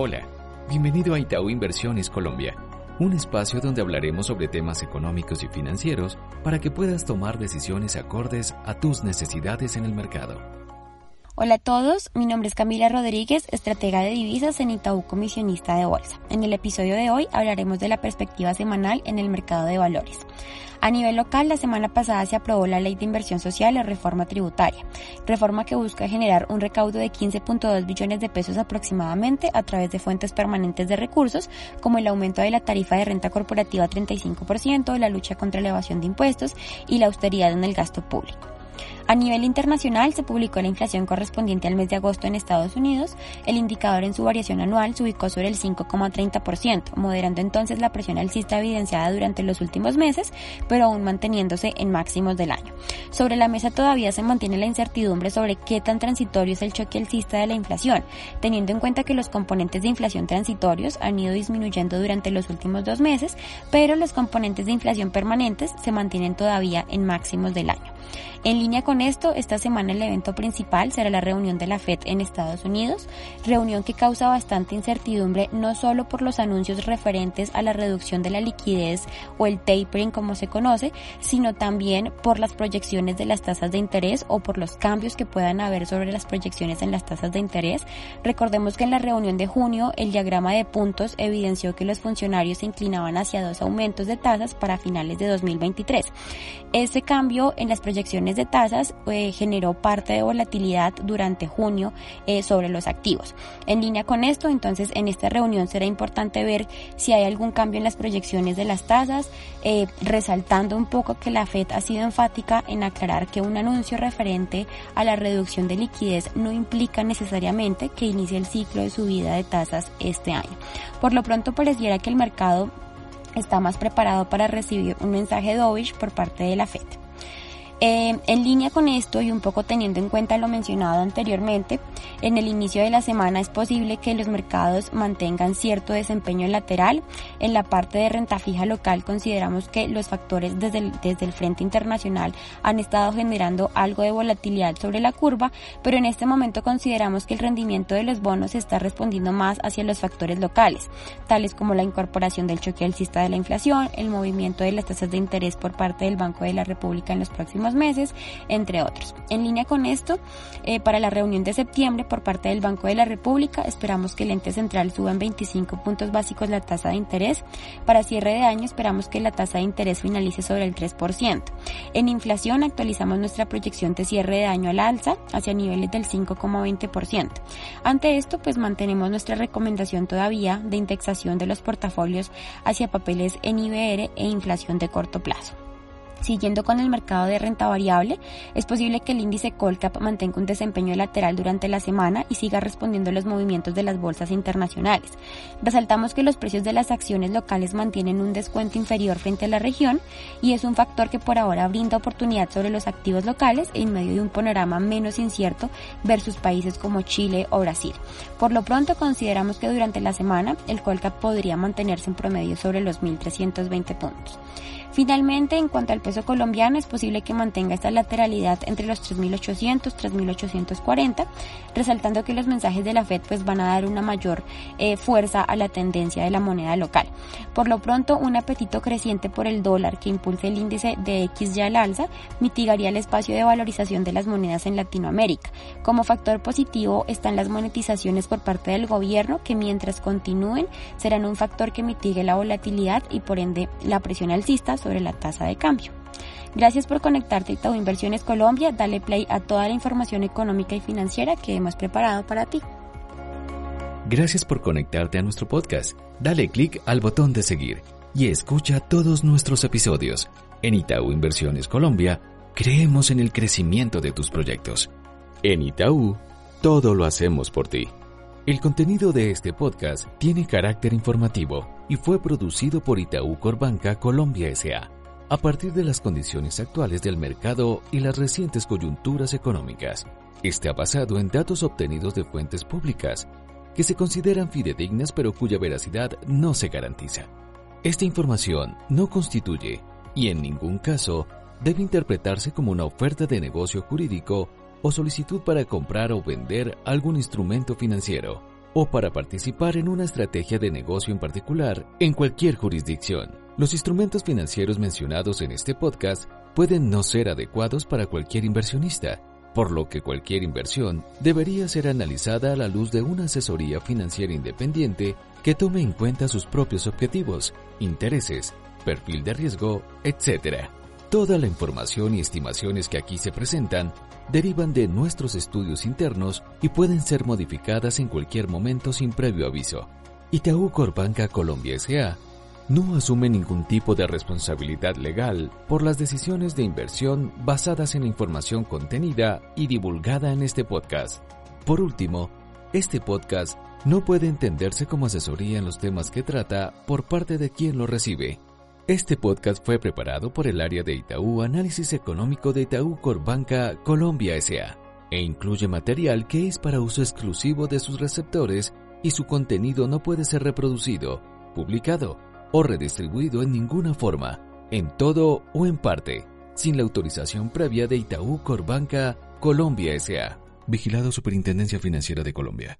Hola, bienvenido a Itaú Inversiones Colombia, un espacio donde hablaremos sobre temas económicos y financieros para que puedas tomar decisiones acordes a tus necesidades en el mercado. Hola a todos, mi nombre es Camila Rodríguez, estratega de divisas en Itaú Comisionista de Bolsa. En el episodio de hoy hablaremos de la perspectiva semanal en el mercado de valores. A nivel local, la semana pasada se aprobó la Ley de Inversión Social y Reforma Tributaria, reforma que busca generar un recaudo de 15.2 billones de pesos aproximadamente a través de fuentes permanentes de recursos, como el aumento de la tarifa de renta corporativa a 35%, la lucha contra la evasión de impuestos y la austeridad en el gasto público. A nivel internacional se publicó la inflación correspondiente al mes de agosto en Estados Unidos. El indicador en su variación anual se ubicó sobre el 5,30%, moderando entonces la presión alcista evidenciada durante los últimos meses, pero aún manteniéndose en máximos del año. Sobre la mesa todavía se mantiene la incertidumbre sobre qué tan transitorio es el choque alcista de la inflación, teniendo en cuenta que los componentes de inflación transitorios han ido disminuyendo durante los últimos dos meses, pero los componentes de inflación permanentes se mantienen todavía en máximos del año. En línea con esto, esta semana el evento principal será la reunión de la FED en Estados Unidos, reunión que causa bastante incertidumbre no solo por los anuncios referentes a la reducción de la liquidez o el tapering como se conoce, sino también por las proyecciones de las tasas de interés o por los cambios que puedan haber sobre las proyecciones en las tasas de interés. Recordemos que en la reunión de junio el diagrama de puntos evidenció que los funcionarios se inclinaban hacia dos aumentos de tasas para finales de 2023. Ese cambio en las proyecciones de tasas eh, generó parte de volatilidad durante junio eh, sobre los activos. En línea con esto, entonces en esta reunión será importante ver si hay algún cambio en las proyecciones de las tasas, eh, resaltando un poco que la Fed ha sido enfática en aclarar que un anuncio referente a la reducción de liquidez no implica necesariamente que inicie el ciclo de subida de tasas este año. Por lo pronto pareciera que el mercado está más preparado para recibir un mensaje dovish por parte de la Fed. Eh, en línea con esto y un poco teniendo en cuenta lo mencionado anteriormente, en el inicio de la semana es posible que los mercados mantengan cierto desempeño lateral. En la parte de renta fija local consideramos que los factores desde el, desde el frente internacional han estado generando algo de volatilidad sobre la curva, pero en este momento consideramos que el rendimiento de los bonos está respondiendo más hacia los factores locales, tales como la incorporación del choque alcista de la inflación, el movimiento de las tasas de interés por parte del Banco de la República en los próximos meses, entre otros. En línea con esto, eh, para la reunión de septiembre por parte del Banco de la República, esperamos que el ente central suba en 25 puntos básicos la tasa de interés. Para cierre de año esperamos que la tasa de interés finalice sobre el 3%. En inflación actualizamos nuestra proyección de cierre de año al alza hacia niveles del 5,20%. Ante esto, pues mantenemos nuestra recomendación todavía de indexación de los portafolios hacia papeles en IBR e inflación de corto plazo. Siguiendo con el mercado de renta variable, es posible que el índice Colcap mantenga un desempeño lateral durante la semana y siga respondiendo a los movimientos de las bolsas internacionales. Resaltamos que los precios de las acciones locales mantienen un descuento inferior frente a la región y es un factor que por ahora brinda oportunidad sobre los activos locales en medio de un panorama menos incierto versus países como Chile o Brasil. Por lo pronto consideramos que durante la semana el Colcap podría mantenerse en promedio sobre los 1.320 puntos. Finalmente, en cuanto al peso colombiano, es posible que mantenga esta lateralidad entre los 3.800 3.840, resaltando que los mensajes de la Fed pues van a dar una mayor eh, fuerza a la tendencia de la moneda local. Por lo pronto, un apetito creciente por el dólar que impulse el índice de X ya al alza mitigaría el espacio de valorización de las monedas en Latinoamérica. Como factor positivo están las monetizaciones por parte del gobierno que mientras continúen serán un factor que mitigue la volatilidad y por ende la presión alcista la tasa de cambio. Gracias por conectarte a Itaú Inversiones Colombia. Dale play a toda la información económica y financiera que hemos preparado para ti. Gracias por conectarte a nuestro podcast. Dale clic al botón de seguir y escucha todos nuestros episodios. En Itaú Inversiones Colombia, creemos en el crecimiento de tus proyectos. En Itaú, todo lo hacemos por ti. El contenido de este podcast tiene carácter informativo y fue producido por Itaú Corbanca Colombia S.A. a partir de las condiciones actuales del mercado y las recientes coyunturas económicas. Ha basado en datos obtenidos de fuentes públicas que se consideran fidedignas pero cuya veracidad no se garantiza. Esta información no constituye y en ningún caso debe interpretarse como una oferta de negocio jurídico o solicitud para comprar o vender algún instrumento financiero o para participar en una estrategia de negocio en particular en cualquier jurisdicción. Los instrumentos financieros mencionados en este podcast pueden no ser adecuados para cualquier inversionista, por lo que cualquier inversión debería ser analizada a la luz de una asesoría financiera independiente que tome en cuenta sus propios objetivos, intereses, perfil de riesgo, etc. Toda la información y estimaciones que aquí se presentan derivan de nuestros estudios internos y pueden ser modificadas en cualquier momento sin previo aviso. Itaú Corbanca Colombia S.A. no asume ningún tipo de responsabilidad legal por las decisiones de inversión basadas en la información contenida y divulgada en este podcast. Por último, este podcast no puede entenderse como asesoría en los temas que trata por parte de quien lo recibe. Este podcast fue preparado por el área de Itaú Análisis Económico de Itaú Corbanca Colombia S.A. e incluye material que es para uso exclusivo de sus receptores y su contenido no puede ser reproducido, publicado o redistribuido en ninguna forma, en todo o en parte, sin la autorización previa de Itaú Corbanca Colombia S.A. Vigilado Superintendencia Financiera de Colombia.